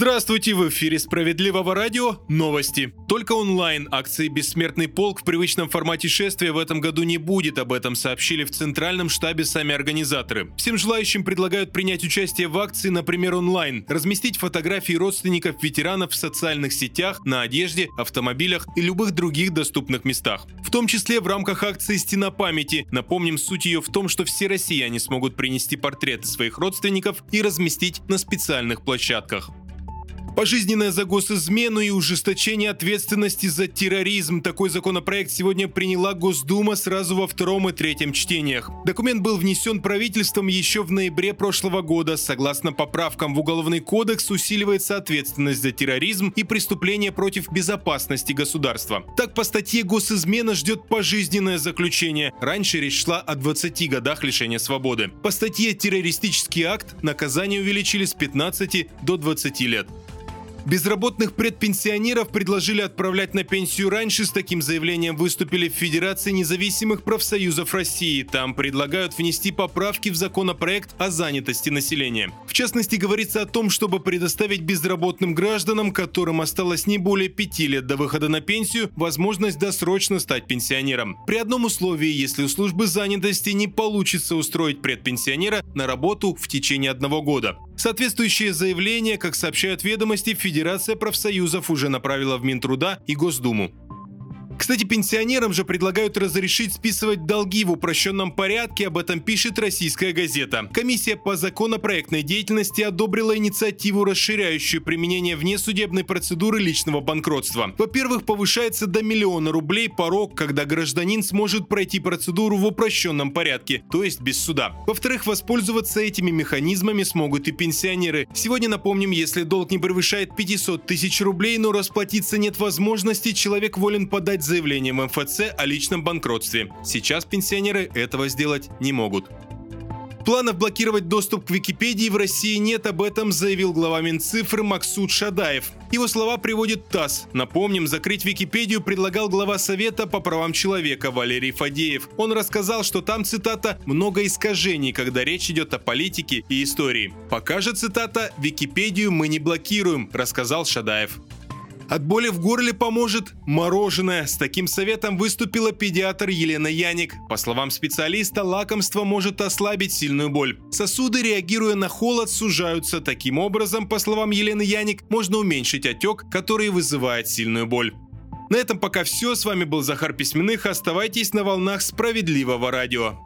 Здравствуйте, в эфире Справедливого радио новости. Только онлайн акции «Бессмертный полк» в привычном формате шествия в этом году не будет, об этом сообщили в Центральном штабе сами организаторы. Всем желающим предлагают принять участие в акции, например, онлайн, разместить фотографии родственников ветеранов в социальных сетях, на одежде, автомобилях и любых других доступных местах. В том числе в рамках акции «Стена памяти». Напомним, суть ее в том, что все россияне смогут принести портреты своих родственников и разместить на специальных площадках. Пожизненное за госизмену и ужесточение ответственности за терроризм. Такой законопроект сегодня приняла Госдума сразу во втором и третьем чтениях. Документ был внесен правительством еще в ноябре прошлого года. Согласно поправкам в Уголовный кодекс усиливается ответственность за терроризм и преступления против безопасности государства. Так, по статье госизмена ждет пожизненное заключение. Раньше речь шла о 20 годах лишения свободы. По статье террористический акт наказание увеличили с 15 до 20 лет. Безработных предпенсионеров предложили отправлять на пенсию раньше. С таким заявлением выступили в Федерации независимых профсоюзов России. Там предлагают внести поправки в законопроект о занятости населения. В частности, говорится о том, чтобы предоставить безработным гражданам, которым осталось не более пяти лет до выхода на пенсию, возможность досрочно стать пенсионером. При одном условии, если у службы занятости не получится устроить предпенсионера на работу в течение одного года. Соответствующее заявление, как сообщают ведомости, Федерация профсоюзов уже направила в Минтруда и Госдуму. Кстати, пенсионерам же предлагают разрешить списывать долги в упрощенном порядке, об этом пишет российская газета. Комиссия по законопроектной деятельности одобрила инициативу, расширяющую применение внесудебной процедуры личного банкротства. Во-первых, повышается до миллиона рублей порог, когда гражданин сможет пройти процедуру в упрощенном порядке, то есть без суда. Во-вторых, воспользоваться этими механизмами смогут и пенсионеры. Сегодня, напомним, если долг не превышает 500 тысяч рублей, но расплатиться нет возможности, человек волен подать заявлением МФЦ о личном банкротстве. Сейчас пенсионеры этого сделать не могут. Планов блокировать доступ к Википедии в России нет, об этом заявил глава Минцифры Максут Шадаев. Его слова приводит ТАСС. Напомним, закрыть Википедию предлагал глава Совета по правам человека Валерий Фадеев. Он рассказал, что там, цитата, «много искажений, когда речь идет о политике и истории». Пока же, цитата, «Википедию мы не блокируем», рассказал Шадаев. От боли в горле поможет мороженое. С таким советом выступила педиатр Елена Яник. По словам специалиста, лакомство может ослабить сильную боль. Сосуды, реагируя на холод, сужаются. Таким образом, по словам Елены Яник, можно уменьшить отек, который вызывает сильную боль. На этом пока все. С вами был Захар Письменных. Оставайтесь на волнах справедливого радио.